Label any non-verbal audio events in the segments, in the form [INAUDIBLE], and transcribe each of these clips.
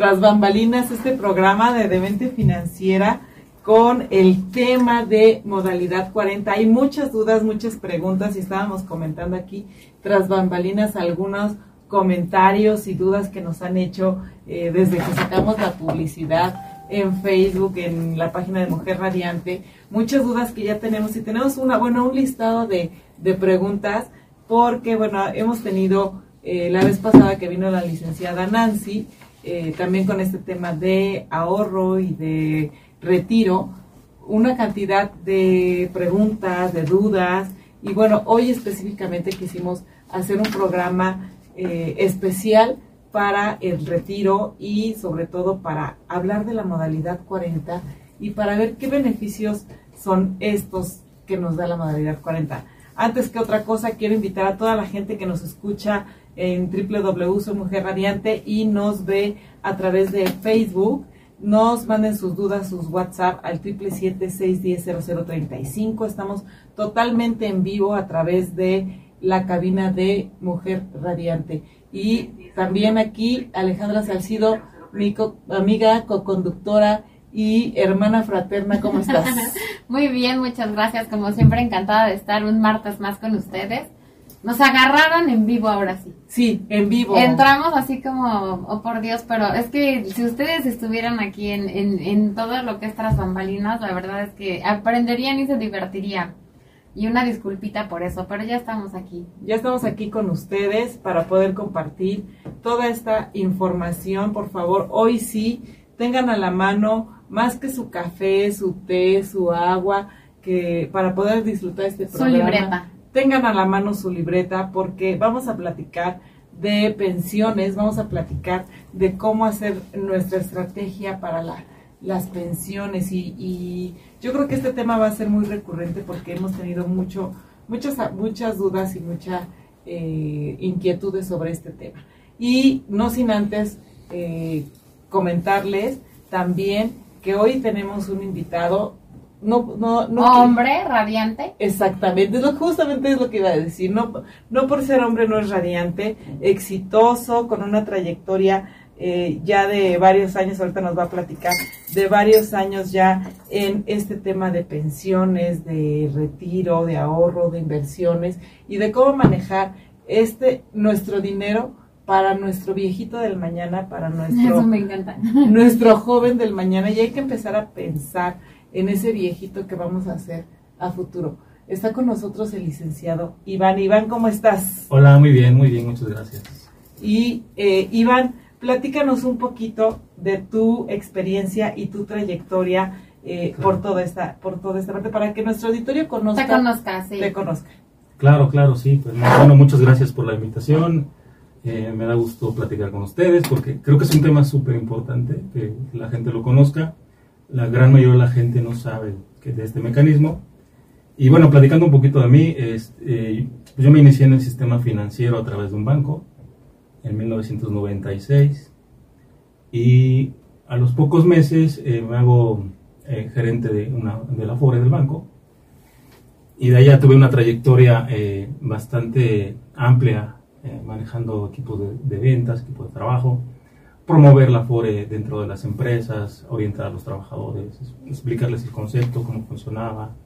tras bambalinas este programa de Demente Financiera con el tema de modalidad 40. Hay muchas dudas, muchas preguntas y estábamos comentando aquí tras bambalinas algunos comentarios y dudas que nos han hecho eh, desde que sacamos la publicidad en Facebook, en la página de Mujer Radiante. Muchas dudas que ya tenemos y tenemos una, bueno, un listado de, preguntas porque, bueno, hemos tenido eh, la vez pasada que vino la licenciada Nancy, eh, también con este tema de ahorro y de retiro, una cantidad de preguntas, de dudas, y bueno, hoy específicamente quisimos hacer un programa eh, especial para el retiro y sobre todo para hablar de la modalidad 40 y para ver qué beneficios son estos que nos da la modalidad 40. Antes que otra cosa, quiero invitar a toda la gente que nos escucha en www Mujer Radiante y nos ve a través de Facebook. Nos manden sus dudas, sus WhatsApp al 777-610-0035. Estamos totalmente en vivo a través de la cabina de Mujer Radiante. Y también aquí Alejandra Salcido, mi amiga, co-conductora y hermana fraterna, ¿cómo estás? [LAUGHS] Muy bien, muchas gracias. Como siempre, encantada de estar un martes más con ustedes. Nos agarraron en vivo ahora sí. Sí, en vivo. Entramos así como, oh por Dios, pero es que si ustedes estuvieran aquí en, en, en todo lo que es tras bambalinas, la verdad es que aprenderían y se divertirían. Y una disculpita por eso, pero ya estamos aquí. Ya estamos aquí con ustedes para poder compartir toda esta información. Por favor, hoy sí, tengan a la mano más que su café, su té, su agua, que para poder disfrutar este programa. Su libreta tengan a la mano su libreta porque vamos a platicar de pensiones, vamos a platicar de cómo hacer nuestra estrategia para las pensiones y, yo creo que este tema va a ser muy recurrente porque hemos tenido mucho, muchas, muchas dudas y muchas eh, inquietudes sobre este tema. Y no sin antes eh, comentarles también que hoy tenemos un invitado no, no, no hombre radiante. Exactamente, justamente es lo que iba a decir. No, no por ser hombre no es radiante, exitoso, con una trayectoria eh, ya de varios años, ahorita nos va a platicar, de varios años ya en este tema de pensiones, de retiro, de ahorro, de inversiones y de cómo manejar este nuestro dinero para nuestro viejito del mañana, para nuestro, [LAUGHS] nuestro joven del mañana. Y hay que empezar a pensar en ese viejito que vamos a hacer a futuro. Está con nosotros el licenciado Iván. Iván, ¿cómo estás? Hola, muy bien, muy bien, muchas gracias. Y eh, Iván, platícanos un poquito de tu experiencia y tu trayectoria eh, por toda esta por toda esta parte para que nuestro auditorio conozca te conozca sí. te conozca claro claro sí pues bueno muchas gracias por la invitación eh, me da gusto platicar con ustedes porque creo que es un tema súper importante que la gente lo conozca. La gran mayoría de la gente no sabe que de este mecanismo. Y bueno, platicando un poquito de mí, este, yo me inicié en el sistema financiero a través de un banco en 1996 y a los pocos meses eh, me hago eh, gerente de, una, de la FORE del banco. Y de ahí ya tuve una trayectoria bastante amplia manejando equipos de, de ventas, equipos de trabajo promover la FORE dentro de las empresas, orientar a los trabajadores, explicarles el concepto, cómo funcionaba,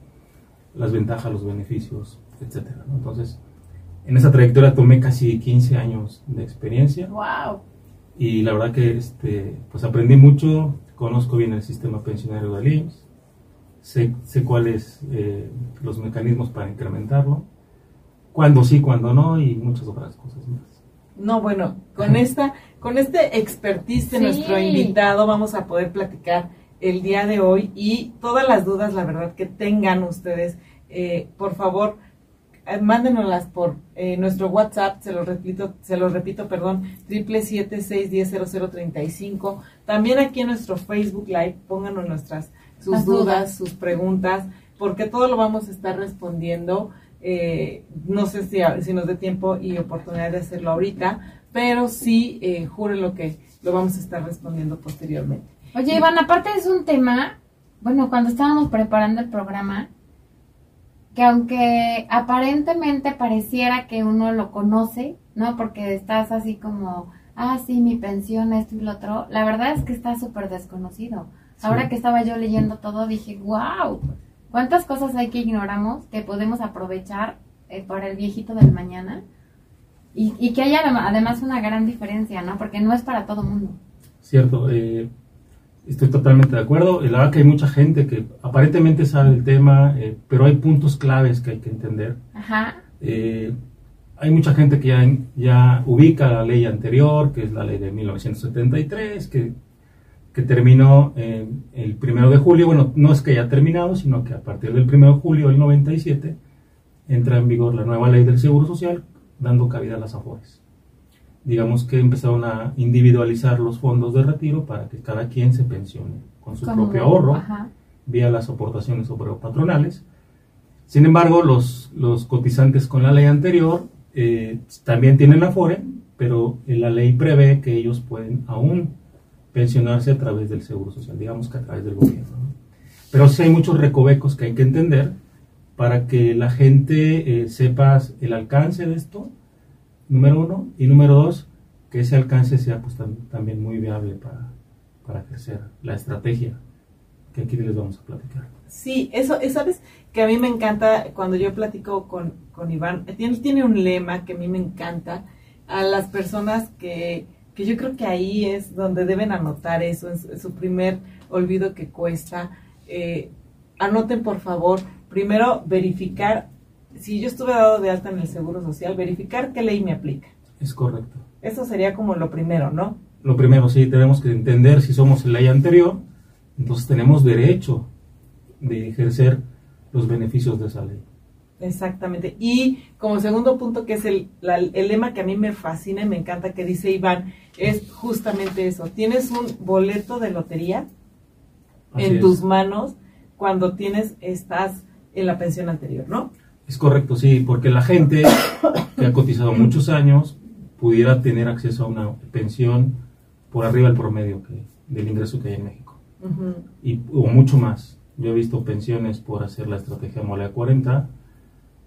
las ventajas, los beneficios, etc. Entonces, en esa trayectoria tomé casi 15 años de experiencia. ¡Wow! Y la verdad que este, pues aprendí mucho, conozco bien el sistema pensionario de IMSS, sé, sé cuáles eh, los mecanismos para incrementarlo, cuándo sí, cuándo no y muchas otras cosas más. No, bueno, con esta, con este expertise de nuestro invitado vamos a poder platicar el día de hoy y todas las dudas, la verdad, que tengan ustedes, eh, por favor, eh, mándenoslas por eh, nuestro WhatsApp, se lo repito, se lo repito, perdón, triple siete seis diez cero cero treinta y cinco. También aquí en nuestro Facebook Live, pónganos nuestras sus dudas. sus preguntas, porque todo lo vamos a estar respondiendo. Eh, no sé si, si nos dé tiempo y oportunidad de hacerlo ahorita, pero sí, eh, lo que lo vamos a estar respondiendo posteriormente. Oye, Iván, aparte es un tema, bueno, cuando estábamos preparando el programa, que aunque aparentemente pareciera que uno lo conoce, ¿no? Porque estás así como, ah, sí, mi pensión, esto y lo otro, la verdad es que está súper desconocido. Sí. Ahora que estaba yo leyendo todo, dije, wow, ¿cuántas cosas hay que ignoramos que podemos aprovechar eh, para el viejito del mañana? Y, y que haya adem- además una gran diferencia, ¿no? Porque no es para todo mundo. Cierto, eh, estoy totalmente de acuerdo. La verdad que hay mucha gente que aparentemente sabe el tema, eh, pero hay puntos claves que hay que entender. Ajá. Eh, hay mucha gente que ya, ya ubica la ley anterior, que es la ley de 1973, que, que terminó eh, el primero de julio. Bueno, no es que haya terminado, sino que a partir del primero de julio del 97 entra en vigor la nueva ley del Seguro Social, dando cabida a las AFORES. Digamos que empezaron a individualizar los fondos de retiro para que cada quien se pensione con su Como- propio ahorro Ajá. vía las aportaciones patronales. Sin embargo, los, los cotizantes con la ley anterior eh, también tienen Afore, pero la ley prevé que ellos pueden aún pensionarse a través del Seguro Social, digamos que a través del gobierno. ¿no? Pero sí hay muchos recovecos que hay que entender para que la gente eh, sepa el alcance de esto, número uno, y número dos, que ese alcance sea pues, tam- también muy viable para, para ejercer la estrategia que aquí les vamos a platicar. Sí, eso, eh, sabes que a mí me encanta cuando yo platico con, con Iván, eh, tiene, tiene un lema que a mí me encanta a las personas que, que yo creo que ahí es donde deben anotar eso, en su, en su primer olvido que cuesta. Eh, anoten por favor, primero verificar, si yo estuve dado de alta en el Seguro Social, verificar qué ley me aplica. Es correcto. Eso sería como lo primero, ¿no? Lo primero, sí, tenemos que entender si somos en ley anterior, entonces tenemos derecho de ejercer los beneficios de esa ley. Exactamente. Y como segundo punto, que es el, la- el lema que a mí me fascina y me encanta que dice Iván, es justamente eso. Tienes un boleto de lotería Así en es. tus manos cuando tienes, estás en la pensión anterior, ¿no? Es correcto, sí, porque la gente que ha cotizado muchos años pudiera tener acceso a una pensión por arriba del promedio que, del ingreso que hay en México. Y, o mucho más. Yo he visto pensiones por hacer la estrategia Mole 40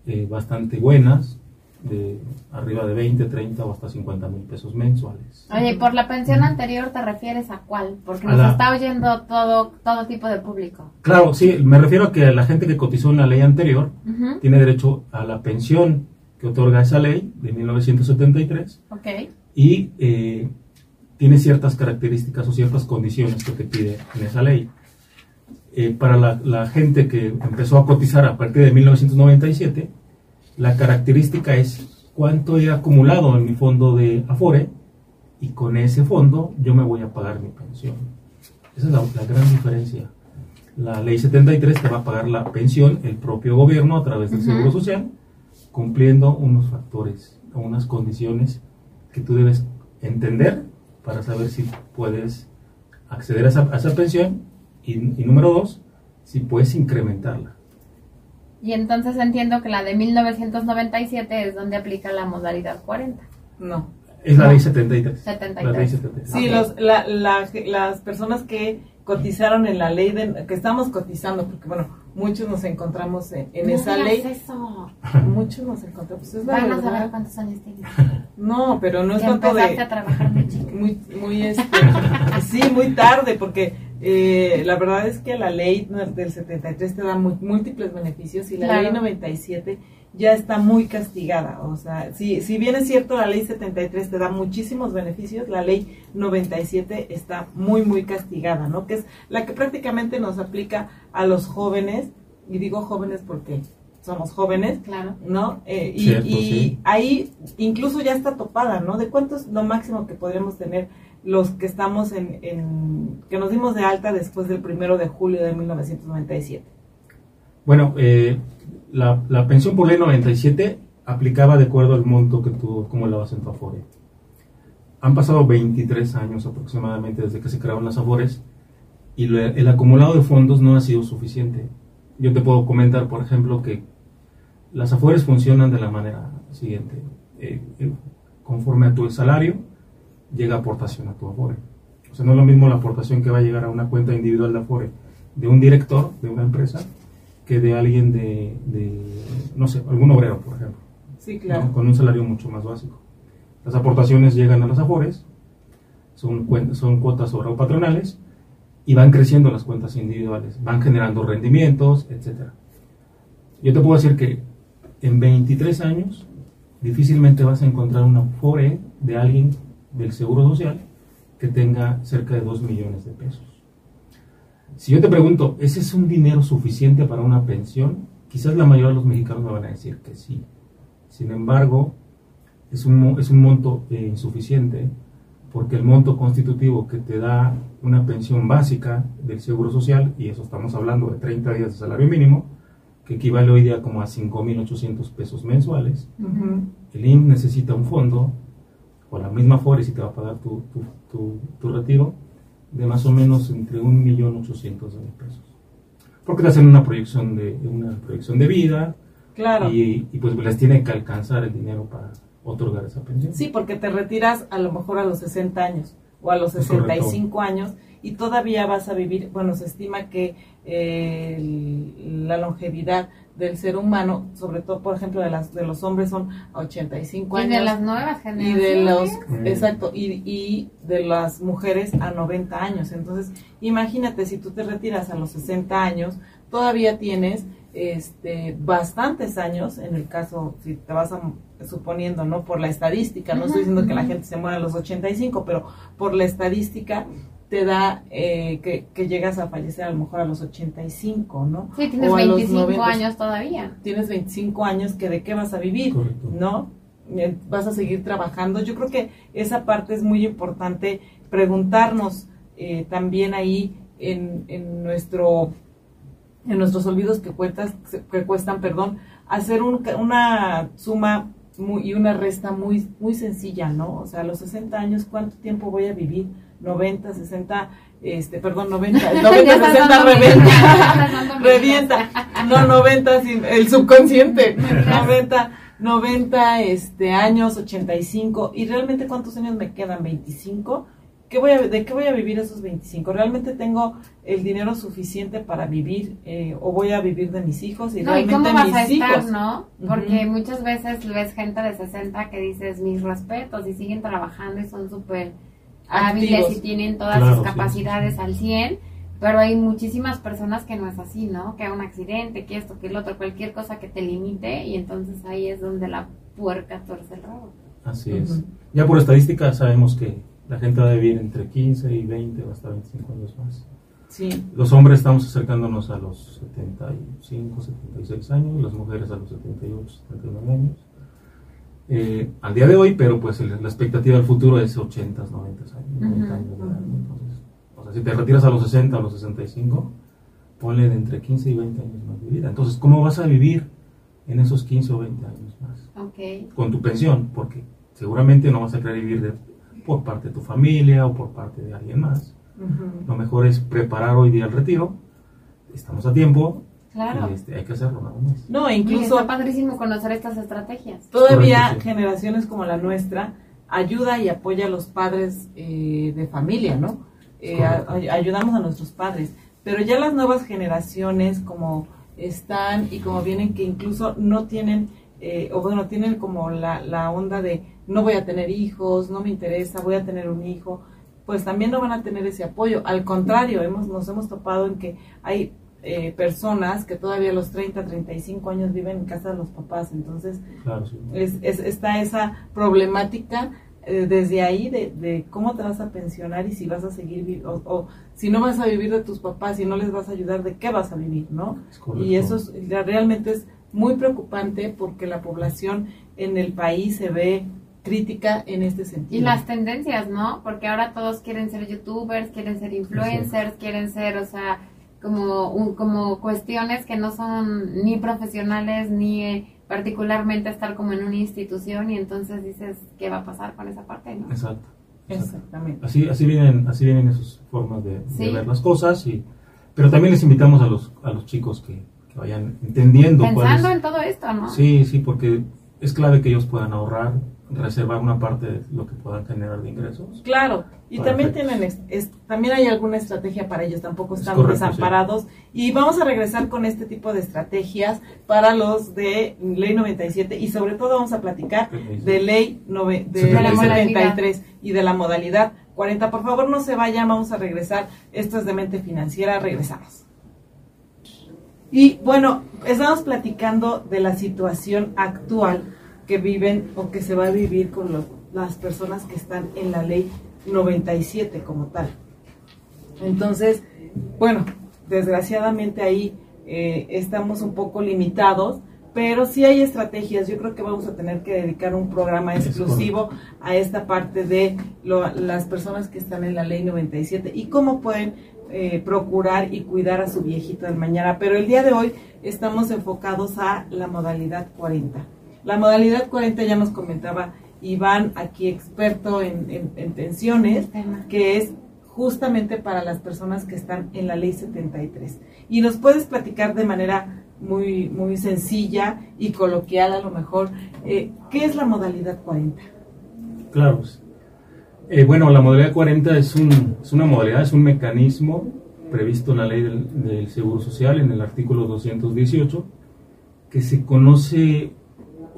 eh, bastante buenas, de arriba de 20, 30 o hasta 50 mil pesos mensuales. Oye, por la pensión anterior te refieres a cuál? Porque A nos la- está oyendo todo, todo tipo de público. Claro, sí, me refiero a que la gente que cotizó en la ley anterior Ujú, tiene derecho a la pensión que otorga esa ley de 1973 Ok. y eh, tiene ciertas características o ciertas condiciones que te pide en esa ley. Eh, para la, la gente que empezó a cotizar a partir de 1997, la característica es cuánto he acumulado en mi fondo de Afore y con ese fondo yo me voy a pagar mi pensión. Esa es la, la gran diferencia. La ley 73 te va a pagar la pensión el propio gobierno a través del. Seguro Social, cumpliendo unos factores o unas condiciones que tú debes entender para saber si puedes acceder a esa, a esa pensión y, y número dos, si puedes incrementarla. Y entonces entiendo que la de 1997 es donde aplica la modalidad 40. No. Es la No. ley 73. 73. La ley 73. Sí, Ok. los, la- la- las personas que cotizaron en la ley, de, que estamos cotizando, porque bueno, muchos nos encontramos en, en No esa ley. eso. [LAUGHS] Muchos nos encontramos. Es Van a saber cuántos años tienes. No, pero no es tanto de a trabajar muy chico. muy muy este [LAUGHS] sí, muy tarde porque eh, la verdad es que la ley del 73 te da múltiples beneficios y la Claro. ley 97 ya está muy castigada, o sea, si si bien es cierto la ley 73 te da muchísimos beneficios, la ley 97 está muy muy castigada, ¿no? Que es la que prácticamente nos aplica a los jóvenes y digo jóvenes porque somos jóvenes Claro. ¿no? Eh, y Cierto, y sí. ahí incluso ya está topada, ¿no? ¿De cuánto es lo máximo que podríamos tener los que estamos en, en- que nos dimos de alta después del primero de julio de 1997? Bueno, eh, la, la pensión por ley 97 aplicaba de acuerdo al monto que tú acumulabas en tu Afore. Han pasado 23 años aproximadamente desde que se crearon las Afores y lo- el acumulado de fondos no ha sido suficiente. Yo te puedo comentar, por ejemplo, que las Afores funcionan de la manera siguiente. Eh, eh, conforme a tu salario, llega aportación a tu Afore. O sea, no es lo mismo la aportación que va a llegar a una cuenta individual de Afore de un director de una empresa que de alguien de, de, no sé, algún obrero, por ejemplo, Sí, ¿no? claro. con un salario mucho más básico. Las aportaciones llegan a las Afores, son, son cuotas sobre patronales y van creciendo las cuentas individuales, van generando rendimientos, etcétera. Yo te puedo decir que en 23 años difícilmente vas a encontrar una Afore de alguien del Seguro Social que tenga cerca de 2 millones de pesos. Si yo te pregunto, ¿ese es un dinero suficiente para una pensión? Quizás la mayoría de los mexicanos me van a decir que sí. Sin embargo, es un, es un monto eh, insuficiente porque el monto constitutivo que te da una pensión básica del Seguro Social, y eso estamos hablando de 30 días de salario mínimo, que equivale hoy día como a 5.800 pesos mensuales, el IMSS necesita un fondo, o la misma FORE si te va a pagar tu, tu, tu- tu retiro, de más o menos entre 1.800.000 pesos. Porque te hacen una proyección de, una proyección de vida Claro. y, y pues les tiene que alcanzar el dinero para otorgar esa pensión. Sí, porque te retiras a lo mejor a los 60 años o a los Es correcto. 65 años y todavía vas a vivir, bueno, se estima que eh, la longevidad del ser humano, sobre todo, por ejemplo, de, las, de los hombres son a 85 Y años. de las nuevas y generaciones. de los Mm. exacto y, y de las mujeres a 90 años entonces imagínate si tú te retiras a los 60 años todavía tienes este bastantes años en el caso si te vas a suponiendo no por la estadística no estoy diciendo que la gente se muera a los 85 pero por la estadística te da eh, que, que llegas a fallecer a lo mejor a los 85 no Sí, tienes O a los 25 90. años todavía. tienes 25 años que de qué vas a vivir Correcto. ¿no? Eh, Vas a seguir trabajando. Yo creo que esa parte es muy importante preguntarnos eh, también ahí en, en nuestro en nuestros olvidos que cuentas que cuestan, perdón, hacer un- una suma muy- y una resta muy muy sencilla, ¿no? O sea, a los 60 años, ¿cuánto tiempo voy a vivir? 90, 60, este, perdón, 90, 90, [LAUGHS] Ya estás 60, [LAUGHS] dando revienta, revienta, no 90, sin- el subconsciente, [LAUGHS] 90, 90 este, años, 85, y realmente cuántos años me quedan, 25, ¿Qué voy a, ¿de qué voy a vivir esos 25? ¿Realmente tengo el dinero suficiente para vivir eh, o voy a vivir de mis hijos? Y No, ¿y realmente cómo vas mis a estar, hijos, no? Porque Ujú. muchas veces ves gente de 60 que dices mis respetos y siguen trabajando y son súper hábiles Activos. y tienen todas Claro, sus capacidades sí, sí. al 100, pero hay muchísimas personas que no es así, ¿no? Que un accidente, que esto, que el otro, cualquier cosa que te limite y entonces ahí es donde la puerca torce el rabo. Así es. Ujú. Ya por estadística sabemos que la gente va a vivir entre 15 y 20 o hasta 25 años más. Sí, Los hombres estamos acercándonos a los 75, 76 años, las mujeres a los 78, 79 años. Eh, al día de hoy, pero pues el- la expectativa del futuro es 80, 90 años. 90 Ujú, años de edad, ujú. Entonces, o sea, si te retiras a los 60 o los 65, ponle de entre 15 y 20 años más de vida. Entonces, ¿cómo vas a vivir en esos 15 o 20 años más? Ok. con tu pensión, porque seguramente no vas a querer vivir de- por parte de tu familia o por parte de alguien más. ujú. Lo mejor es preparar hoy día el retiro. Estamos a tiempo Claro. y este, hay que hacerlo no, incluso está padrísimo conocer estas estrategias. todavía Correcto, sí. generaciones como la nuestra ayuda y apoya a los padres eh, de familia, ¿no? Eh, a- ayudamos a nuestros padres, pero ya las nuevas generaciones como están y como vienen que incluso no tienen, eh, o bueno, tienen como la, la onda de no voy a tener hijos, no me interesa, voy a tener un hijo, pues también no van a tener ese apoyo. Al contrario, hemos, nos hemos topado en que hay eh, personas que todavía a los 30, 35 años viven en casa de los papás, entonces Claro, sí. es, es- está esa problemática eh, desde ahí de, de cómo te vas a pensionar y si vas a seguir o, o si no vas a vivir de tus papás y no les vas a ayudar, ¿de qué vas a vivir, no? Es. Y eso es, ya realmente es muy preocupante porque la población en el país se ve crítica en este sentido. Y las tendencias, ¿no? Porque ahora todos quieren ser youtubers, quieren ser influencers, quieren ser, o sea, como, un- como cuestiones que no son ni profesionales ni eh, particularmente estar como en una institución y entonces dices, ¿qué va a pasar con esa parte? ¿no? Exacto. Exactamente. Así, así vienen, así vienen esas formas de, ver las cosas y, pero también les invitamos a los, a los chicos que, que vayan entendiendo cuál es- Pensando en todo esto, ¿no? Sí, sí, porque es clave que ellos puedan ahorrar, reservar una parte de lo que puedan generar de ingresos. Claro, y Perfecto. también tienen es- también hay alguna estrategia para ellos, tampoco Es están correcto, desamparados. Y vamos a regresar con este tipo de estrategias para los de Ley 97 y sobre todo vamos a platicar de Ley nove- de De la Ley modalidad. 73 y de la modalidad 40. Por favor, no se vayan, vamos a regresar. Esto es de mente financiera, regresamos. Y bueno, estamos platicando de la situación actual que viven o que se va a vivir con los- las personas que están en la ley 97 como tal. Entonces, bueno, desgraciadamente ahí eh, estamos un poco limitados, pero sí hay estrategias. Yo creo que vamos a tener que dedicar un programa exclusivo a esta parte de lo- las personas que están en la ley 97 y cómo pueden eh, procurar y cuidar a su viejito del mañana. Pero el día de hoy estamos enfocados a la modalidad 40. La modalidad 40 ya nos comentaba Iván, aquí experto en, en- en pensiones, que es justamente para las personas que están en la ley 73. Y nos puedes platicar de manera muy, muy sencilla y coloquial a lo mejor, eh, ¿qué es la modalidad 40? Claro. pues. Eh, bueno, la modalidad 40 es, un, es una modalidad, es un mecanismo previsto en la ley del, del Seguro Social, en el artículo 218, que se conoce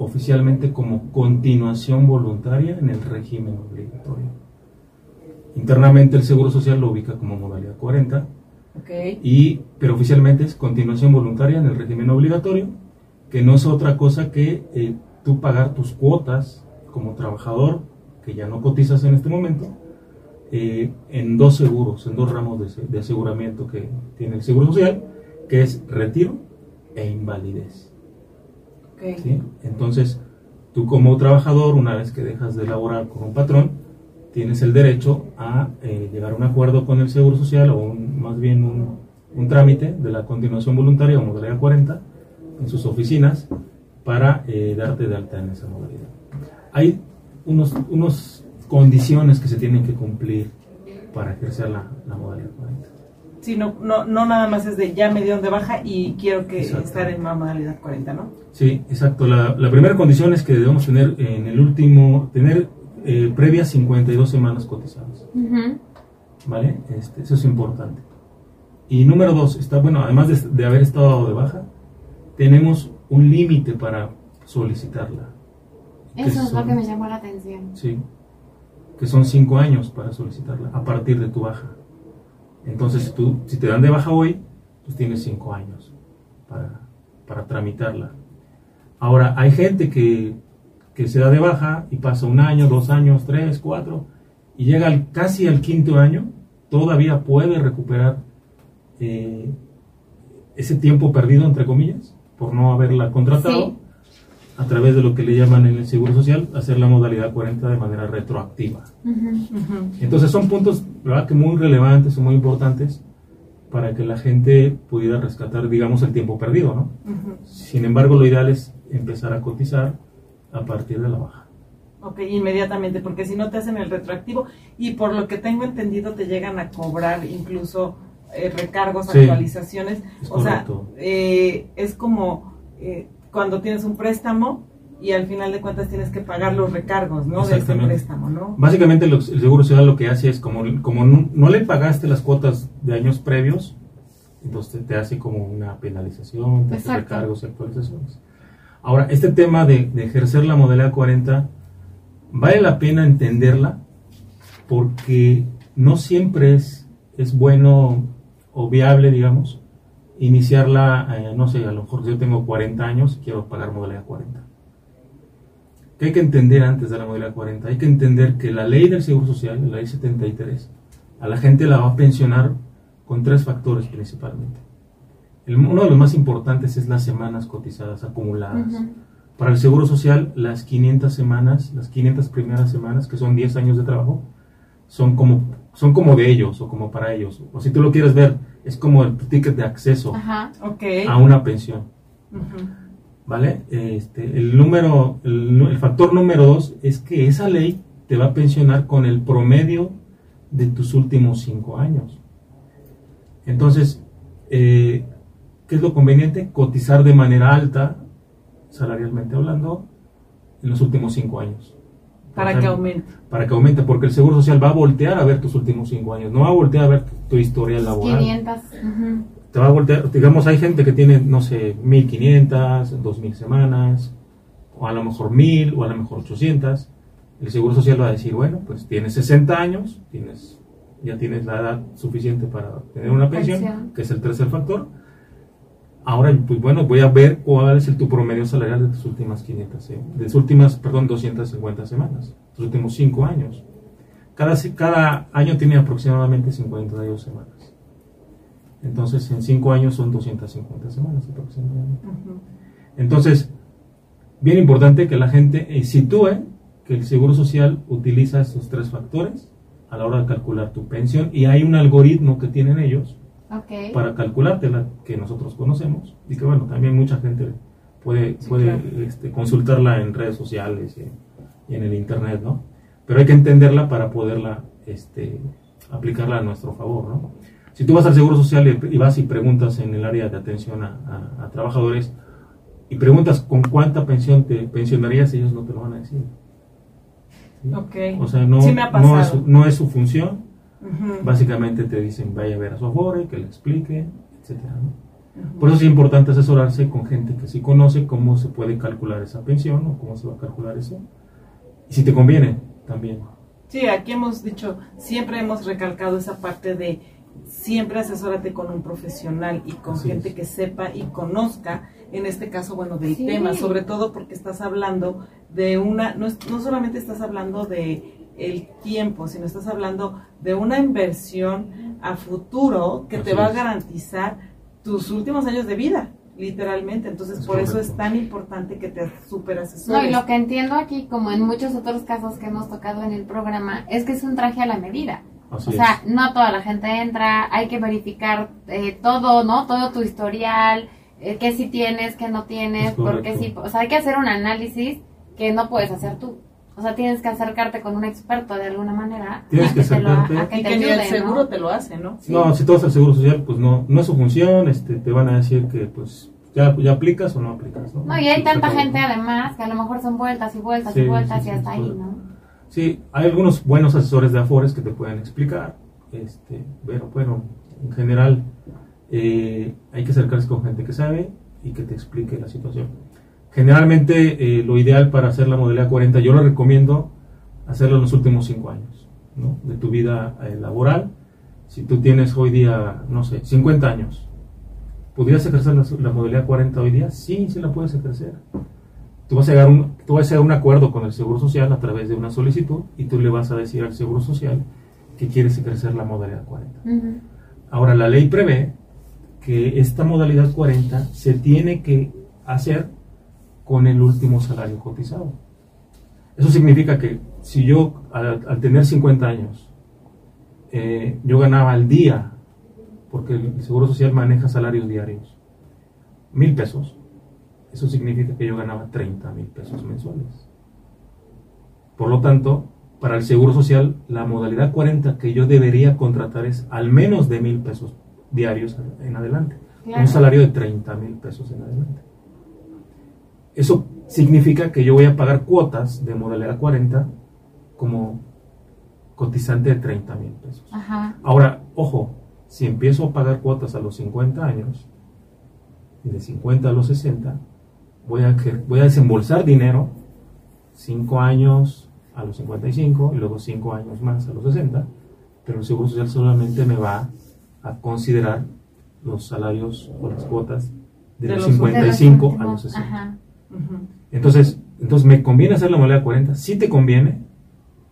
oficialmente como continuación voluntaria en el régimen obligatorio. Internamente el Seguro Social lo ubica como modalidad 40, ¿Ok? y, pero oficialmente es continuación voluntaria en el régimen obligatorio, que no es otra cosa que eh, tú pagar tus cuotas como trabajador, que ya no cotizas en este momento, eh, en dos seguros, en dos ramos de, de aseguramiento que tiene el Seguro Social, que es retiro e invalidez. Entonces, tú como trabajador, una vez que dejas de laborar con un patrón, tienes el derecho a eh, llegar a un acuerdo con el Seguro Social o un- más bien un, un trámite de la continuación voluntaria o modalidad 40 en sus oficinas para eh, darte de alta en esa modalidad. Hay unos, unos condiciones que se tienen que cumplir para ejercer la, la modalidad 40. Sí, no, no, no nada más es de ya me dieron de baja y quiero que Exacto. estar en la modalidad 40, ¿no? Sí, exacto. La, la primera condición es que debemos tener en el último, tener eh, previas 52 semanas cotizadas. ¿Vale? Este, eso es importante. Y número dos, está, bueno, además de, de haber estado de baja, tenemos un límite para solicitarla. Eso es lo que me llamó la atención. Sí, que son cinco años para solicitarla a partir de tu baja. Entonces, si, tú, si te dan de baja hoy, pues tienes cinco años para, para tramitarla. Ahora, hay gente que, que se da de baja y pasa un año, dos años, tres, cuatro, y llega al- casi al quinto año, todavía puede recuperar eh, ese tiempo perdido, entre comillas, por no haberla contratado. A través de lo que le llaman en el Seguro Social, hacer la modalidad 40 de manera retroactiva. Entonces son puntos, ¿verdad?, que muy relevantes y muy importantes para que la gente pudiera rescatar, digamos, el tiempo perdido, ¿no? Sin embargo, lo ideal es empezar a cotizar a partir de la baja. Ok, inmediatamente, porque si no te hacen el retroactivo y por lo que tengo entendido te llegan a cobrar incluso eh, recargos, Sí, actualizaciones. es o sea, eh, es como eh, cuando tienes un préstamo y al final de cuentas tienes que pagar los recargos, ¿no? De ese préstamo, ¿no? Básicamente lo- el Seguro Social lo que hace es, como, como no, no le pagaste las cuotas de años previos, entonces te, hace como una penalización, te hace recargos y actualizaciones. Ahora, este tema de, de ejercer la modalidad 40, vale la pena entenderla porque no siempre es, es bueno o viable, digamos, iniciarla, eh, no sé, a lo mejor yo tengo 40 años y quiero pagar modalidad 40. ¿Qué hay que entender antes de la modalidad 40? Hay que entender que la ley del Seguro Social, la ley 73, a la gente la va a pensionar con tres factores principalmente. El- uno de los más importantes es las semanas cotizadas acumuladas. Ujú. Para el Seguro Social, las 500 semanas, las 500 primeras semanas, que son 10 años de trabajo, son como son como de ellos o como para ellos. O si tú lo quieres ver, es como el ticket de acceso Ajá. A una pensión. ¿Vale? Este, el número, el factor número dos es que esa ley te va a pensionar con el promedio de tus últimos cinco años. Entonces, eh, ¿qué es lo conveniente? Cotizar de manera alta, salarialmente hablando, en los últimos cinco años. Para que aumente. Para que aumente, porque el Seguro Social va a voltear a ver tus últimos cinco años, no va a voltear a ver tu, tu historia laboral 500. ujú. te va a voltear, digamos, hay gente que tiene, no sé, 1500, 2000 semanas, o a lo mejor 1000, o a lo mejor 800. El Seguro Social va a decir, bueno, pues tienes 60 años, tienes, ya tienes la edad suficiente para tener una pensión, Pensión. que es el tercer factor. Ahora, pues bueno, voy a ver cuál es el, tu promedio salarial de tus últimas 500, eh, de tus últimas, perdón, 250 semanas, tus últimos 5 años. Cada, cada año tiene aproximadamente 52 semanas. Entonces, en 5 años son 250 semanas aproximadamente. Entonces, bien importante que la gente eh, sitúe que el Seguro Social utiliza estos tres factores a la hora de calcular tu pensión y hay un algoritmo que tienen ellos Para calculártela que nosotros conocemos y que bueno, también mucha gente puede, Sí, puede claro. este, consultarla en redes sociales y, y en el internet, ¿no? Pero hay que entenderla para poderla este, aplicarla a nuestro favor, ¿no? Si tú vas al Seguro Social y, vas y preguntas en el área de atención a, a- a trabajadores y preguntas con cuánta pensión te pensionarías, ellos no te lo van a decir. ¿sí? Ok. O sea, no, Sí me ha no, es, no es su función, Ujú. Básicamente te dicen vaya a ver a su afore, que le explique, etcétera. ¿no? Ujú. Por eso es importante asesorarse con gente que sí conoce cómo se puede calcular esa pensión o cómo se va a calcular eso. Y si te conviene también. Sí, aquí hemos dicho, siempre hemos recalcado esa parte de siempre asesórate con un profesional y con Así gente es. que sepa y conozca, en este caso, bueno, del Sí. tema, sobre todo porque estás hablando de una, no, es- no solamente estás hablando de el tiempo, sino estás hablando de una inversión a futuro que te va a garantizar tus últimos años de vida, literalmente. Entonces, Es por eso es tan importante que te super No, y lo que entiendo aquí, como en muchos otros casos que hemos tocado en el programa, es que es un traje a la medida. Así O sea, no toda la gente entra, hay que verificar eh, todo, ¿no? Todo tu historial, eh, qué sí tienes, qué no tienes, Es porque sí, o sea, hay que hacer un análisis que no puedes hacer tú. O sea, tienes que acercarte con un experto de alguna manera. Tienes que te lo ha- acercarte. a que y te que ni el ayude, ¿no? seguro te lo hace, ¿no? No, si tú vas al Seguro Social, pues no, no es su función, este, te van a decir que pues ya, ya aplicas o no aplicas. No, No, y hay tanta acabó, gente ¿no? además que a lo mejor son vueltas y vueltas Sí, y vueltas sí, y hasta sí. ahí, ¿no? Sí, hay algunos buenos asesores de Afores que te pueden explicar, este, pero bueno, en general eh, hay que acercarse con gente que sabe y que te explique la situación. Generalmente eh, lo ideal para hacer la modalidad 40, yo lo recomiendo hacerlo en los últimos 5 años ¿no? de tu vida eh, laboral. Si tú tienes hoy día, no sé, 50 años, ¿podrías ejercer la, la modalidad 40 hoy día? Sí, sí la puedes ejercer tú vas a llegar un, tú vas a llegar a un acuerdo con el Seguro Social a través de una solicitud y tú le vas a decir al Seguro Social que quieres ejercer la modalidad 40. Ujú. Ahora, la ley prevé que esta modalidad 40 se tiene que hacer con el último salario cotizado. Eso significa que si yo, al, al tener 50 años, eh, yo ganaba al día, porque el Seguro Social maneja salarios diarios, mil pesos, eso significa que yo ganaba 30 mil pesos mensuales. Por lo tanto, para el Seguro Social, la modalidad 40 que yo debería contratar es al menos de mil pesos diarios en adelante. Claro. Un salario de 30 mil pesos en adelante. Eso significa que yo voy a pagar cuotas de modalidad 40 como cotizante de 30 mil pesos. Ajá. Ahora, ojo, si empiezo a pagar cuotas a los 50 años, y de 50 a los 60, voy a, voy a desembolsar dinero, 5 años a los 55 y luego 5 años más a los 60, pero el Seguro Social solamente me va a considerar los salarios o las cuotas de, De los los 55 a los 60. Ajá. Entonces, entonces, ¿me conviene hacer la modalidad 40? Sí te conviene,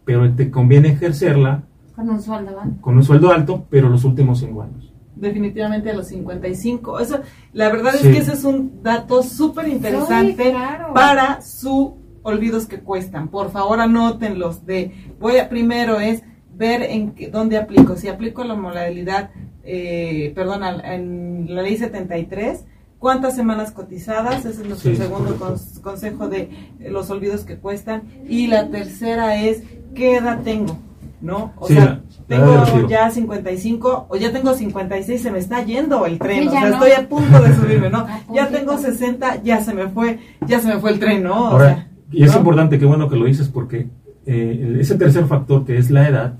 pero te conviene ejercerla Con un sueldo, ¿va? con un sueldo alto, pero los últimos 5 años. Definitivamente a los 55. Eso, la verdad Sí. es que ese es un dato súper interesante Sí, claro. para su olvidos que cuestan. Por favor, anótenlos de voy a primero es ver en qué- dónde aplico. Si aplico la modalidad, eh, perdón, al- en la ley 73, ¿cuántas semanas cotizadas? Ese es nuestro Sí, segundo consejo de los olvidos que cuestan. Y la tercera es, ¿qué edad tengo? ¿No? O Sí, sea, tengo ya 55 o ya tengo 56, se me está yendo el tren, Sí, o sea, no. estoy a punto de subirme, ¿no? [LAUGHS] Ya tengo 60, ya se me fue, ya se me fue el tren, ¿no? O Ahora, sea, y es ¿no? importante, qué bueno que lo dices, porque eh, ese tercer factor que es la edad,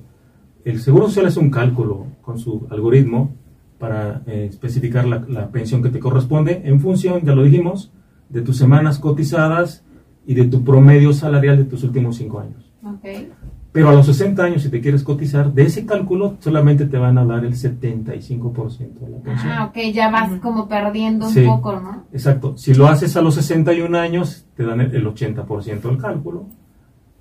el Seguro Social es un cálculo con su algoritmo para eh, especificar la, la pensión que te corresponde en función, ya lo dijimos, de tus semanas cotizadas y de tu promedio salarial de tus últimos cinco años. Ok. Pero a los 60 años, si te quieres cotizar, de ese cálculo solamente te van a dar el 75% de la pensión. Ah, ok, ya vas Ujú. como perdiendo un Sí. poco, ¿no? Exacto. Si lo haces a los 61 años, te dan el el 80% del cálculo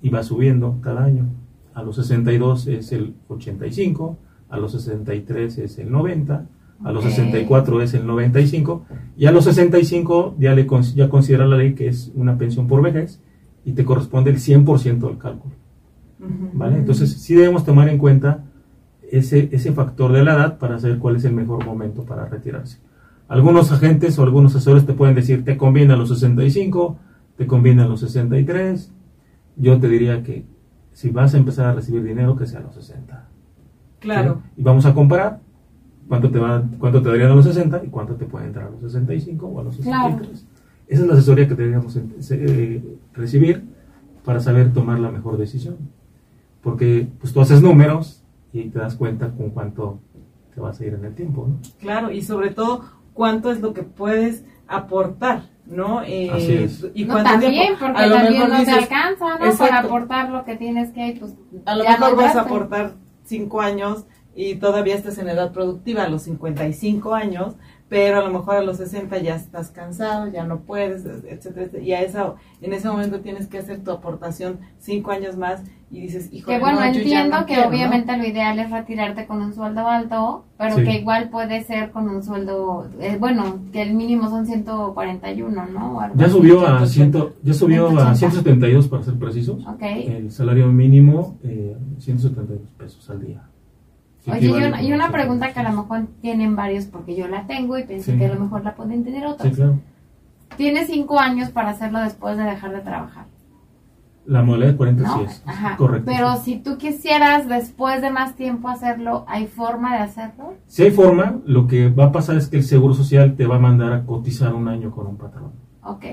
y va subiendo cada año. A los 62 es el 85, a los 63 es el 90, a los Ok. 64 es el 95 y a los 65 ya, le, ya considera la ley que es una pensión por vejez y te corresponde el 100% del cálculo. ¿vale? Entonces sí debemos tomar en cuenta ese, ese factor de la edad para saber cuál es el mejor momento para retirarse. Algunos agentes o algunos asesores te pueden decir, te conviene a los 65, te conviene a los 63. Yo te diría que si vas a empezar a recibir dinero, que sea a los 60. Claro. ¿sí? Y vamos a comparar cuánto te, va, cuánto te darían a los 60 y cuánto te puede entrar a los 65 o a los Claro. 63. Esa es la asesoría que deberíamos eh, recibir para saber tomar la mejor decisión. Porque pues tú haces números y te das cuenta con cuánto te vas a ir en el tiempo, ¿no? Claro, y sobre todo, ¿cuánto es lo que puedes aportar? ¿No? Eh, Así es. Y No, cuánto también, tiempo. porque A lo también mejor no te dices, alcanza, ¿no? Para aportar lo que tienes que, pues, A lo ya mejor vas a aportar 5 años y todavía estás en edad productiva a los 55 años, pero a lo mejor a los 60 ya estás cansado, ya no puedes, etcétera, etcétera. Y a esa, en ese momento tienes que hacer tu aportación 5 años más y dices, hijo, Que bueno, entiendo que obviamente lo ideal es retirarte con un sueldo alto, pero Sí. que igual puede ser con un sueldo, eh, bueno, que el mínimo son 141, ¿no? Algo Ya subió a 100, ya subió a 180. 172 para ser precisos. Ok. El salario mínimo eh, 172 pesos al día. Oye, y una, y como una 100 pregunta que a lo mejor tienen varios, porque yo la tengo y pensé Sí. que a lo mejor la pueden tener otros. Sí, claro. Tienes cinco años para hacerlo después de dejar de trabajar, La modalidad de 40 ¿no? sí es. Ajá. Correcto. Pero si tú quisieras después de más tiempo hacerlo, ¿hay forma de hacerlo? Si hay forma, lo que va a pasar es que el Seguro Social te va a mandar a cotizar un año con un patrón. Ok.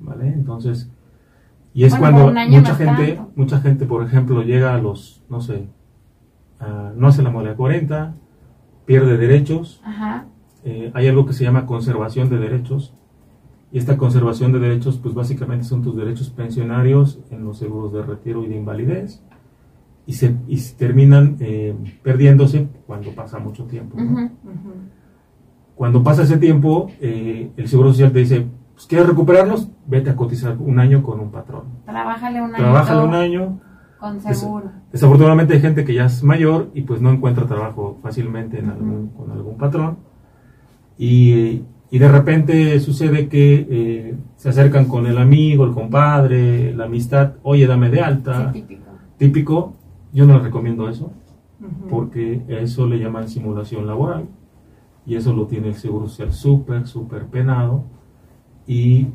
¿Vale? Entonces, y es Bueno, cuando mucha gente, tanto. mucha gente, por ejemplo, llega a los, no sé, a- no hace la modalidad 40, pierde derechos, Ajá. eh, hay algo que se llama conservación de derechos, y esta conservación de derechos, pues básicamente son tus derechos pensionarios en los seguros de retiro y de invalidez, y se, y se terminan eh, perdiéndose cuando pasa mucho tiempo. Cuando pasa ese tiempo, eh, el Seguro Social te dice, pues, ¿quieres recuperarlos? Vete a cotizar un año con un patrón. Trabájale un año. Trabaja un año. Con Des- seguro. Desafortunadamente hay gente que ya es mayor y pues no encuentra trabajo fácilmente en algún, con algún patrón. Y, y de repente sucede que eh, se acercan con el amigo, el compadre, la amistad, oye, dame de alta. Sí, típico. Típico, yo no les recomiendo eso porque eso le llaman simulación laboral y eso lo tiene el Seguro Social súper, súper penado y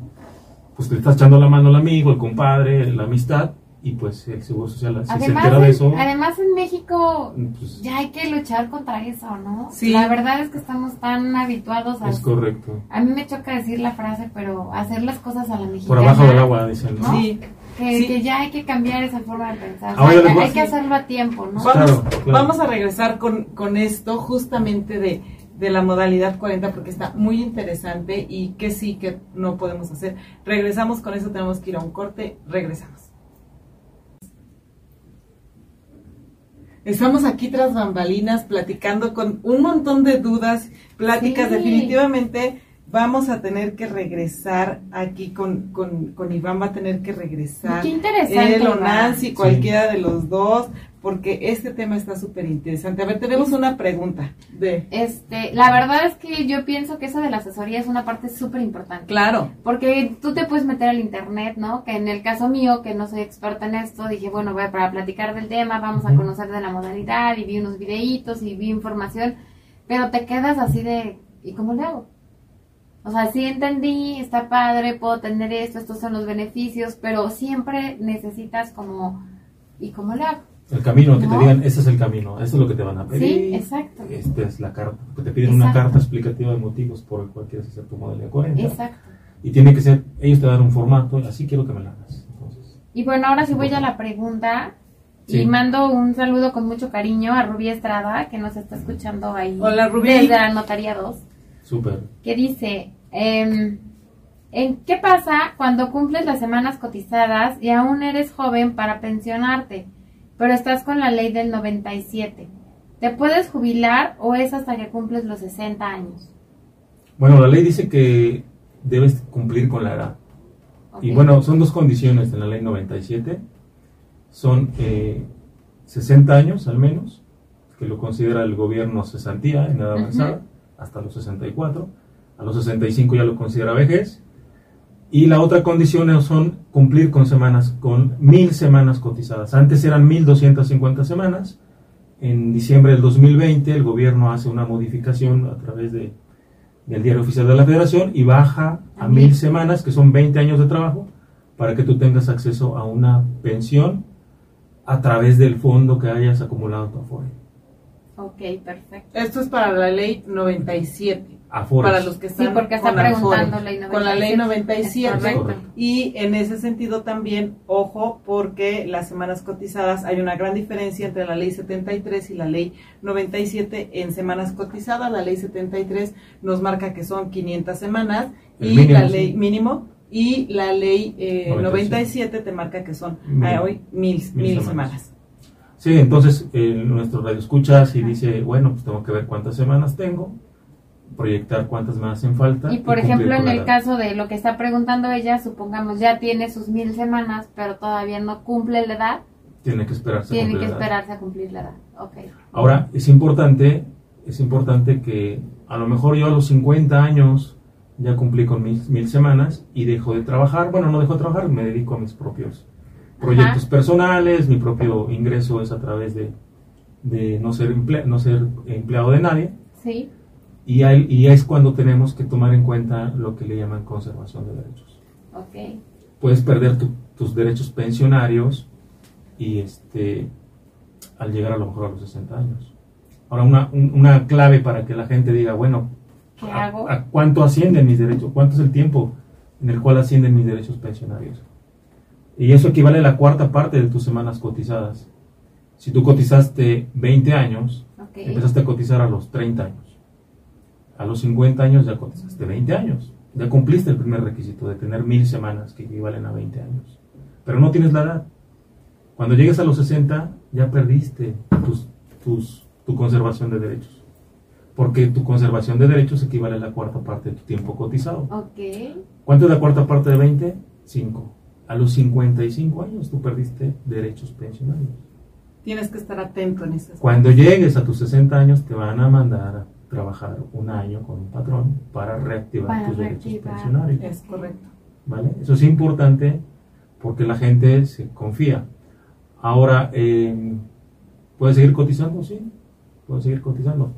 pues le estás echando la mano al amigo, el compadre, la amistad y pues el Seguro Social si se Además, entera de en, eso, además en México pues, ya hay que luchar contra eso, ¿no? Sí. La verdad es que estamos tan habituados a... es correcto. A mí me choca decir la frase, pero hacer las cosas a la mexicana. Por abajo del agua, dicen, ¿no? ¿no? Sí. Que, Sí. que ya hay que cambiar esa forma de pensar. O sea, Ahora les hay, que hacerlo a tiempo, ¿no? Vamos, Claro, claro. vamos a regresar con, con esto justamente de, de la modalidad 40 porque está muy interesante y que sí, que no podemos hacer. Regresamos con eso, tenemos que ir a un corte, regresamos. Estamos aquí tras bambalinas platicando con un montón de dudas, pláticas Sí. definitivamente vamos a tener que regresar aquí con, con, con Iván, va a tener que regresar. Qué interesante. Él o Iván. Nancy, cualquiera de los dos, porque este tema está súper interesante. A ver, tenemos una pregunta de... Este, la verdad es que yo pienso que eso de la asesoría es una parte súper importante. Claro, Porque tú te puedes meter al internet, ¿no? Que en el caso mío, que no soy experta en esto, dije, bueno, voy a para platicar del tema, vamos a conocer de la modalidad y vi unos videitos y vi información, pero te quedas así de, ¿y cómo le hago? O sea, sí entendí, está padre, puedo tener esto, estos son los beneficios, pero siempre necesitas como, ¿y cómo le hago? El camino, que te digan, ese es el camino, eso es lo que te van a pedir. Sí, exacto. Esta es la carta, que te piden una carta explicativa de motivos por el cual quieres hacer tu modalidad 40. Exacto. Y tiene que ser, ellos te dan un formato, así quiero que me la hagas. Entonces, Y bueno, ahora sí voy a la pregunta. Sí. Y mando un saludo con mucho cariño a Rubí Estrada, que nos está escuchando ahí. Hola, Rubí. Desde la Notaría 2. súper. Que dice: em, ¿en ¿Qué pasa cuando cumples las semanas cotizadas y aún eres joven para pensionarte, pero estás con la ley del 97? ¿Te puedes jubilar o es hasta que cumples los 60 años? Bueno, la ley dice que debes cumplir con la edad. Y bueno, son dos condiciones en la ley 97. Son eh, 60 años al menos, que lo considera el gobierno cesantía en edad avanzada, hasta los 64. A los 65 ya lo considera vejez. Y la otra condición son cumplir con semanas, con mil semanas cotizadas. Antes eran 1250 semanas. En diciembre del 2020 el gobierno hace una modificación a través de, del diario oficial de la federación y baja a mil semanas, que son 20 años de trabajo, para que tú tengas acceso a una pensión a través del fondo que hayas acumulado tu Afore. Ok, perfecto. esto es para la ley 97. Afores. Para los que están Sí, porque está con Afore, preguntando ley 97. Con la ley 97. Es correcto. Correcto. Y en ese sentido también, ojo, porque las semanas cotizadas hay una gran diferencia entre la ley 73 y la ley 97 en semanas cotizadas. La ley 73 nos marca que son 500 semanas El y mínimo, la ley sí. mínimo y la ley eh, 97. 97 te marca que son Mínimo. eh, hoy mil, Mil mil semanas. semanas. Sí, entonces eh, nuestro radio escucha y dice, bueno, pues tengo que ver cuántas semanas tengo, proyectar cuántas me hacen falta. Y por ejemplo, en el caso de lo que está preguntando ella, supongamos ya tiene sus mil semanas, pero todavía no cumple la edad, Tiene que esperarse. a tiene cumplir que la edad. esperarse a cumplir la edad. Ahora, es importante, es importante que a lo mejor yo a los 50 años ya cumplí con mis mil semanas y dejo de trabajar. Bueno, no dejo de trabajar, me dedico a mis propios proyectos Ajá. personales. Mi propio ingreso es a través de, de no, ser emple- no ser empleado de nadie. Sí. Y, es cuando tenemos que tomar en cuenta lo que le llaman conservación de derechos. Ok. Puedes perder tu- tus derechos pensionarios y este al llegar a lo mejor a los 60 años. Ahora, una, un- una clave para que la gente diga, bueno, ¿Qué ¿a, hago? a cuánto ascienden mis derechos? ¿Cuánto es el tiempo en el cual ascienden mis derechos pensionarios? Y eso equivale a la cuarta parte de tus semanas cotizadas. Si tú cotizaste 20 años, Ok. empezaste a cotizar a los 30 años. A los 50 años ya cotizaste 20 años. Ya cumpliste el primer requisito de tener mil semanas que equivalen a 20 años. Pero no tienes la edad. Cuando llegues a los 60 ya perdiste tus, tus- tu conservación de derechos. Porque tu conservación de derechos equivale a la cuarta parte de tu tiempo cotizado. Ok. ¿Cuánto es la cuarta parte de 20? 5. A los 55 años tú perdiste derechos pensionarios. Tienes que estar atento en esas Cuando llegues a tus 60 años te van a mandar a trabajar un año con un patrón para reactivar Para tus derechos reactivar. pensionarios. Es correcto. ¿vale? Eso es importante porque la gente se confía. Ahora, eh, ¿puedes seguir cotizando? Sí, puedes seguir cotizando.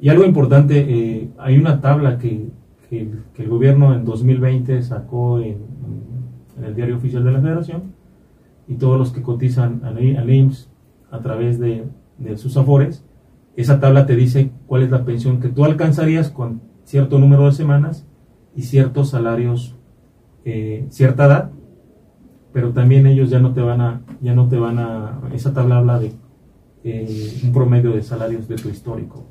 Y algo importante, eh, hay una tabla que, que el- que el gobierno en 2020 sacó en, en el diario oficial de la federación y todos los que cotizan al, al IMSS a través de, de sus afores, esa tabla te dice cuál es la pensión que tú alcanzarías con cierto número de semanas y ciertos salarios, eh, cierta edad, pero también ellos ya no te van a, ya no te van a, esa tabla habla de eh, un promedio de salarios de tu histórico,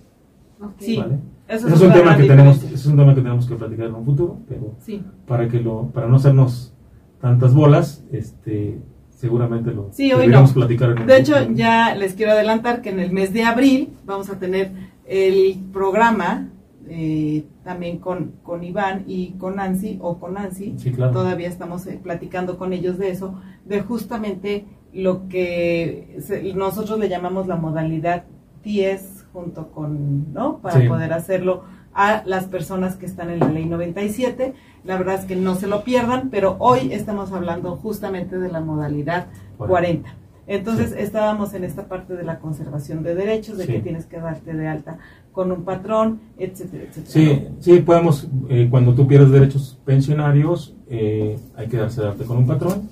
Ok. Sí. ¿vale? Eso Ese es un tema que tenemos, es un tema que tenemos que platicar en un futuro, pero Sí. para que lo, para no hacernos tantas bolas, este, seguramente lo Sí, hoy no. platicar en un De hecho, ya les quiero adelantar que en el mes de abril vamos a tener el programa eh, también con, con Iván y con Nancy o con Nancy. Sí, claro. Todavía estamos eh, platicando con ellos de eso, de justamente lo que se- nosotros le llamamos la modalidad 10 junto con, ¿no? Para Sí. poder hacerlo a las personas que están en la ley 97. La verdad es que no se lo pierdan, pero hoy estamos hablando justamente de la modalidad 40. Entonces Sí. estábamos en esta parte de la conservación de derechos, de Sí. que tienes que darte de alta con un patrón, etcétera, etcétera. Sí, sí, podemos, eh, cuando tú pierdes derechos pensionarios, eh, hay que darse de alta con un patrón.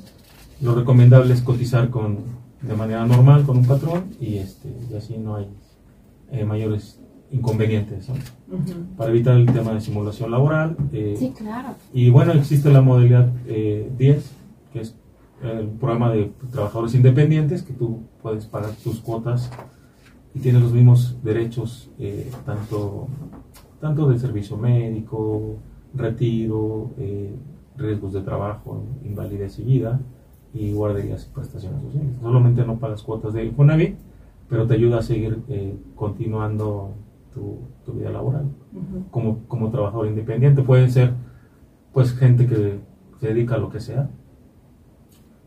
Lo recomendable es cotizar con, de manera normal con un patrón y, este, y así no hay eh, mayores inconvenientes ¿no? Para evitar el tema de simulación laboral. eh, Sí, claro. Y bueno, existe la modalidad eh, 10, que es el programa de trabajadores independientes, que tú puedes pagar tus cuotas y tienes los mismos derechos, eh, tanto, tanto de servicio médico, retiro, eh, riesgos de trabajo, invalidez y vida, y guarderías y prestaciones sociales. Solamente no pagas cuotas de Infonavit, pero te ayuda a seguir eh, continuando tu, tu vida laboral como, como trabajador independiente. Pueden ser pues gente que se dedica a lo que sea,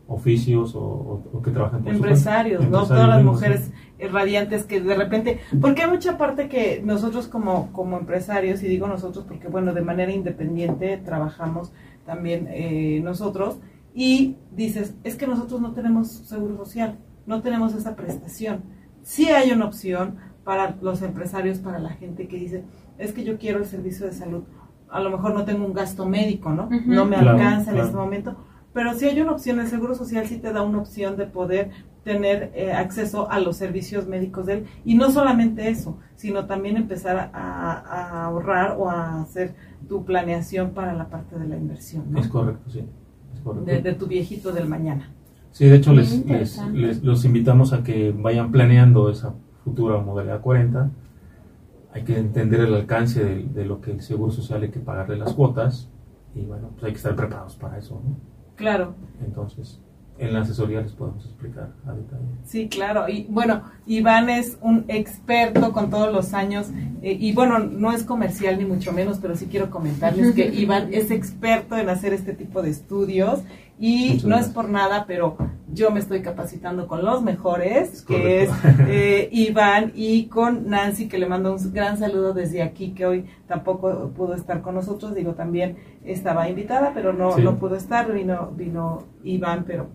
oficios o, o- o que trabajan por empresarios, ¿no? Empresarios Todas las mismos, mujeres radiantes que de repente, porque hay mucha parte que nosotros como, como empresarios, y digo nosotros porque bueno, de manera independiente trabajamos también eh, nosotros, y dices, es que nosotros no tenemos seguro social, no tenemos esa prestación. Sí hay una opción para los empresarios, para la gente que dice, es que yo quiero el servicio de salud, a lo mejor no tengo un gasto médico, ¿no? No me Claro, alcanza en este momento, pero sí hay una opción, el Seguro Social sí te da una opción de poder tener eh, acceso a los servicios médicos de él. Y no solamente eso, sino también empezar a, a ahorrar o a hacer tu planeación para la parte de la inversión, ¿no? Es correcto, sí. es correcto. de, de tu viejito del mañana. Sí, de hecho les, les- los invitamos a que vayan planeando esa futura modalidad 40. Hay que entender el alcance de, de lo que el Seguro Social hay que pagarle las cuotas y bueno, pues hay que estar preparados para eso, ¿no? Claro, Entonces, en la asesoría les podemos explicar a detalle. sí, claro. Y bueno, Iván es un experto con todos los años. eh, y bueno, no es comercial ni mucho menos, pero sí quiero comentarles que [LAUGHS] Iván es experto en hacer este tipo de estudios. Y Muchas no es por nada, pero yo me estoy capacitando con los mejores, Es que es [LAUGHS] eh, Iván, y con Nancy, que le mando un gran saludo desde aquí, que hoy tampoco pudo estar con nosotros. Digo, también estaba invitada, pero no, Sí. no pudo estar. Vino, vino Iván, pero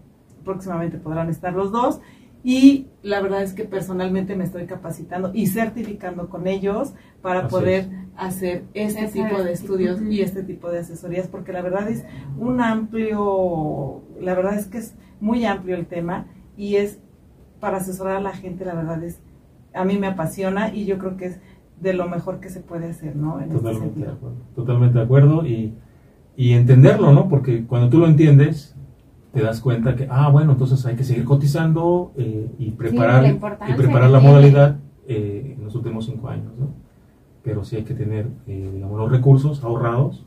próximamente podrán estar los dos. Y la verdad es que personalmente me estoy capacitando y certificando con ellos para Así poder es. hacer este Ese tipo de tipo. estudios y este tipo de asesorías, porque la verdad es un amplio, la verdad es que es muy amplio el tema y es para asesorar a la gente, la verdad es, a mí me apasiona y yo creo que es de lo mejor que se puede hacer, ¿no? En este Totalmente de acuerdo. Totalmente de acuerdo y, y entenderlo, ¿no? Porque cuando tú lo entiendes, te das cuenta que, ah, bueno, entonces hay que seguir cotizando eh, y preparar, la y preparar la modalidad eh, en los últimos cinco años, ¿no? Pero sí hay que tener, eh, digamos, los recursos ahorrados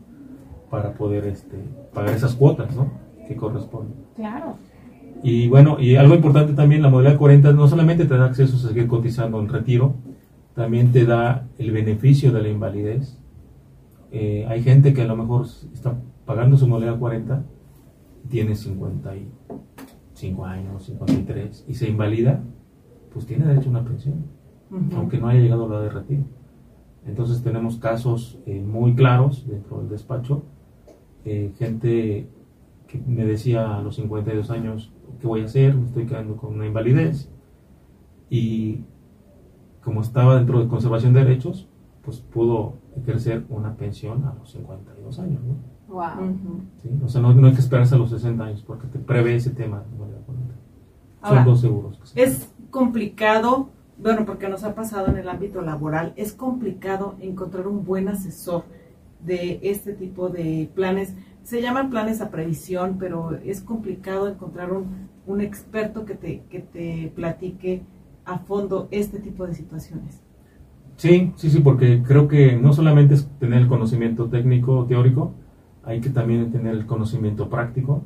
para poder este, pagar esas cuotas, ¿no? Que corresponden. Claro. Y bueno, y algo importante también, la modalidad 40 no solamente te da acceso a seguir cotizando en retiro, también te da el beneficio de la invalidez. Eh, hay gente que a lo mejor está pagando su modalidad 40, tiene 55 años, 53, y se invalida, pues tiene derecho a una pensión, aunque no haya llegado a la de retiro. Entonces tenemos casos eh, muy claros dentro del despacho, eh, gente que me decía a los 52 años, ¿qué voy a hacer? Me estoy quedando con una invalidez. Y como estaba dentro de conservación de derechos, pues pudo ejercer una pensión a los 52 años. ¿no? Wow. ¿Sí? O sea, no, no hay que esperarse a los 60 años porque te prevé ese tema. correcta. Ahora, Son dos seguros. que se Es complicado, bueno, porque nos ha pasado en el ámbito laboral, es complicado encontrar un buen asesor de este tipo de planes. Se llaman planes a previsión, pero es complicado encontrar un, un experto que te, que te platique a fondo este tipo de situaciones. Sí, sí, sí, porque creo que no solamente es tener el conocimiento técnico o teórico, hay que también tener el conocimiento práctico.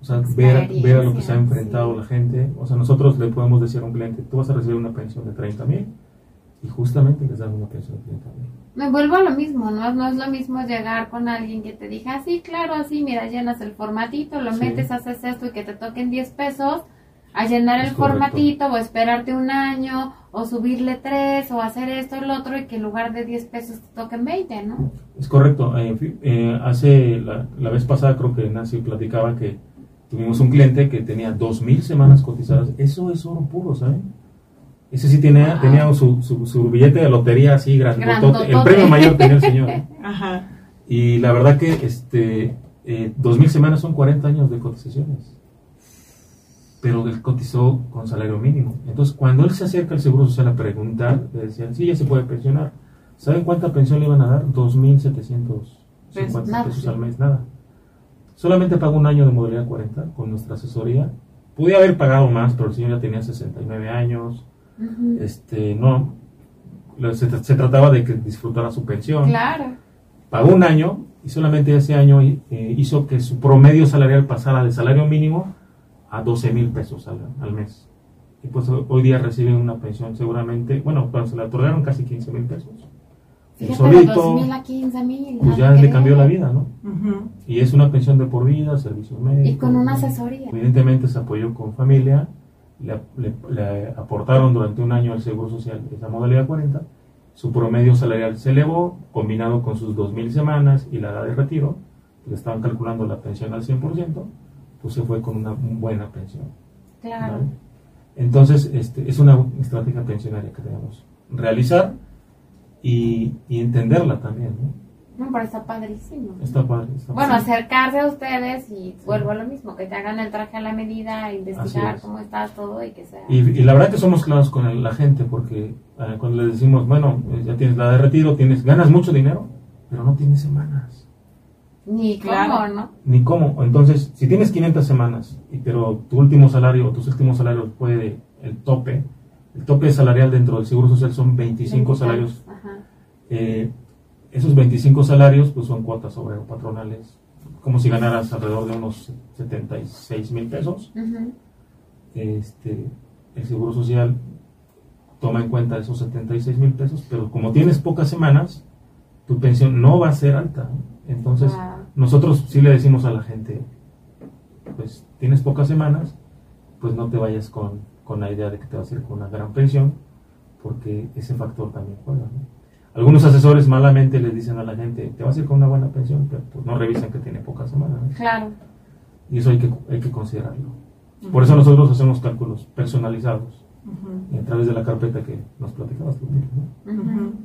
O sea, ver, ver a lo que se ha enfrentado sí. la gente. O sea, nosotros le podemos decir a un cliente, tú vas a recibir una pensión de 30 mil y justamente les dan una de 30 mil. Me vuelvo a lo mismo, ¿no? No es lo mismo llegar con alguien que te diga, sí, claro, así, mira, llenas el formatito, lo Sí. metes, haces esto y que te toquen 10 pesos, a llenar Es el correcto. formatito o esperarte un año o subirle 3 o hacer esto lo otro y que en lugar de 10 pesos te toquen 20, ¿no? Es correcto. eh, en fin, eh, hace la, la vez pasada creo que Nancy platicaba que tuvimos un cliente que tenía 2.000 semanas cotizadas. Eso es oro puro, ¿saben? Ese sí tenía, tenía su, su, su billete de lotería así grandotote. El premio mayor tenía el señor. [LAUGHS] Ajá. Y la verdad que este eh, 2.000 semanas son 40 años de cotizaciones. Pero él cotizó con salario mínimo. Entonces, cuando él se acerca al Seguro Social a preguntar, le decían, sí, ya se puede pensionar. ¿Saben cuánta pensión le iban a dar? 2.750 Pesos. Nada. pesos al mes, nada. Solamente pagó un año de modalidad 40 con nuestra asesoría. Podía haber pagado más, pero el señor ya tenía 69 años. Ujú. Este, no, se, se trataba de que disfrutara su pensión Claro. pagó un año y solamente ese año eh, hizo que su promedio salarial pasara de salario mínimo a 12 mil pesos al, al mes. Y pues ho- hoy día recibe una pensión seguramente, bueno, cuando se le otorgaron casi 15 mil pesos. El solito, 2,000 a 15 mil. pues ya le cambió la vida, ¿no? Ujú. Y es una pensión de por vida, servicios médicos. Y con una asesoría. Evidentemente se apoyó con familia, le, le- le aportaron durante un año al Seguro Social esa modalidad 40, su promedio salarial se elevó, combinado con sus 2.000 semanas y la edad de retiro, le estaban calculando la pensión al 100%, pues se fue con una buena pensión. Claro. ¿vale? Entonces, este, es una estrategia pensionaria que debemos realizar y, y entenderla también. ¿no? No, pero está padrísimo. Está padre. está Bueno, padre. acercarse a ustedes y vuelvo a lo mismo, que te hagan el traje a la medida, investigar es. cómo está todo y que sea. Y, y la verdad que somos claros con el- la gente, porque eh, cuando les decimos, bueno, eh, ya tienes la de retiro, tienes, ganas mucho dinero, pero no tienes semanas, Ni Claro. cómo, ¿no? ni cómo. Entonces, si tienes 500 semanas, y, pero tu último salario, tus últimos salarios puede, el tope, el tope salarial dentro del Seguro Social son 25 salarios. Ajá. eh, esos 25 salarios, pues son cuotas obrero patronales, como si ganaras alrededor de unos 76 mil pesos. Este, el Seguro Social toma en cuenta esos 76 mil pesos, pero como tienes pocas semanas, tu pensión no va a ser alta. Entonces, Wow. nosotros sí le decimos a la gente, pues tienes pocas semanas, pues no te vayas con, con la idea de que te vas a ir con una gran pensión, porque ese factor también juega. ¿no? Algunos asesores malamente les dicen a la gente, te vas a ir con una buena pensión, pero pues no revisan que tiene pocas semanas. ¿no? Claro. Y eso hay que, hay que considerarlo. Por eso nosotros hacemos cálculos personalizados a través de la carpeta que nos platicabas tú.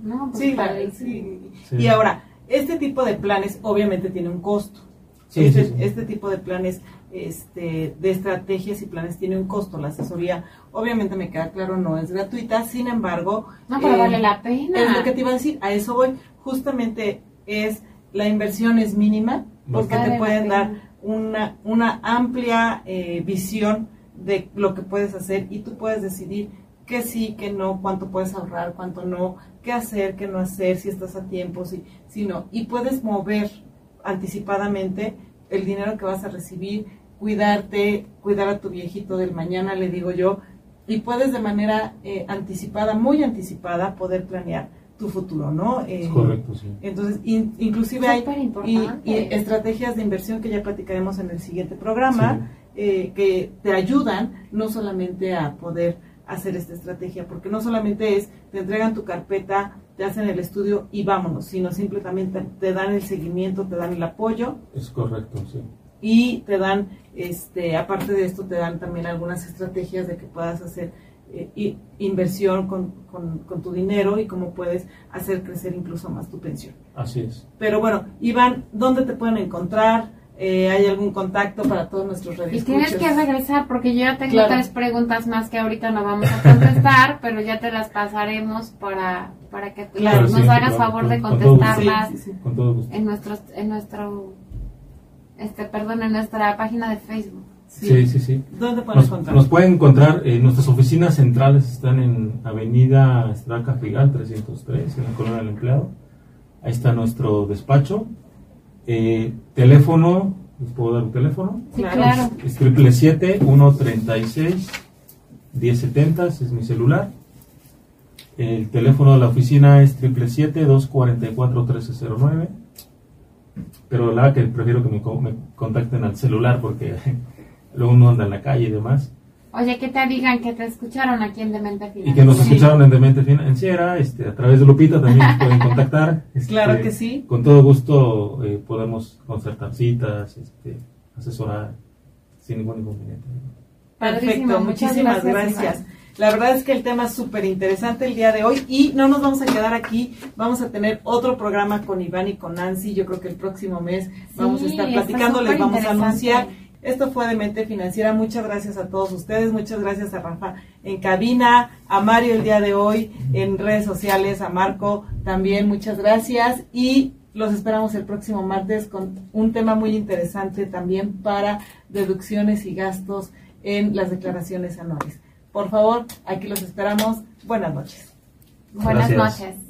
¿no? Pues Sí, sí. Sí. Y ahora, este tipo de planes obviamente tiene un costo. Sí, este, sí, sí. este tipo de planes, este, de estrategias y planes tiene un costo. La asesoría, obviamente me queda claro, no es gratuita. Sin embargo, No, pero eh, vale la pena. es lo que te iba a decir. A eso voy. Justamente es la inversión es mínima porque Vale te pueden dar una, una amplia eh, visión de lo que puedes hacer y tú puedes decidir qué sí, qué no, cuánto puedes ahorrar, cuánto no, qué hacer, qué no hacer, si estás a tiempo, si, si no. Y puedes mover anticipadamente el dinero que vas a recibir, cuidarte, cuidar a tu viejito del mañana, le digo yo, y puedes de manera eh, anticipada, muy anticipada, poder planear tu futuro, ¿no? Eh, Es correcto, sí. entonces, in- inclusive hay y estrategias de inversión que ya platicaremos en el siguiente programa, eh, que te ayudan no solamente a poder hacer esta estrategia, porque no solamente es, te entregan tu carpeta, te hacen el estudio y vámonos, sino simplemente te dan el seguimiento, te dan el apoyo Es correcto, sí. Y te dan, este, aparte de esto, te dan también algunas estrategias de que puedas hacer eh, inversión con, con- con tu dinero y cómo puedes hacer crecer incluso más tu pensión. Así es. Pero bueno, Iván, ¿dónde te pueden encontrar? Eh, ¿Hay algún contacto para todos nuestros Y radioescuchas? tienes que regresar porque yo ya tengo Claro. tres preguntas más que ahorita no vamos a contestar, [LAUGHS] pero ya te las pasaremos para, para que Claro, nos sí, hagas claro, favor de con- con todo gusto. contestarlas. Con todo gusto. en nuestros, en nuestro, este, perdón, en nuestra página de Facebook. Sí, sí, sí. ¿Dónde pueden Nos, encontrar? nos pueden encontrar, eh, nuestras oficinas centrales están en Avenida Estraca Figal 303, en la Colonia del Empleado. Ahí está nuestro despacho. Eh, teléfono, ¿les puedo dar un teléfono? Sí, Claro. claro. Es 777-136-1070, ese es mi celular. El teléfono de la oficina es 777-244-1309. Pero la verdad que prefiero que me, co- me contacten al celular porque [LAUGHS] luego uno anda en la calle y demás. Oye, que te digan que te escucharon aquí en Demente Financiera. Y que nos escucharon en Demente Financiera, este, a través de Lupita también nos pueden contactar. Este, [LAUGHS] Claro que sí. Con todo gusto eh, podemos concertar citas, este, asesorar sin ningún inconveniente. Perfecto, muchas muchísimas gracias, gracias. La verdad es que el tema es súper interesante el día de hoy y no nos vamos a quedar aquí, vamos a tener otro programa con Iván y con Nancy, yo creo que el próximo mes vamos a estar platicando, les vamos a anunciar. Esto fue de Mente Financiera, muchas gracias a todos ustedes, muchas gracias a Rafa en cabina, a Mario el día de hoy en redes sociales, a Marco también, muchas gracias y los esperamos el próximo martes con un tema muy interesante también para deducciones y gastos en las declaraciones anuales. Por favor, aquí los esperamos. Buenas noches. Buenas Gracias. noches.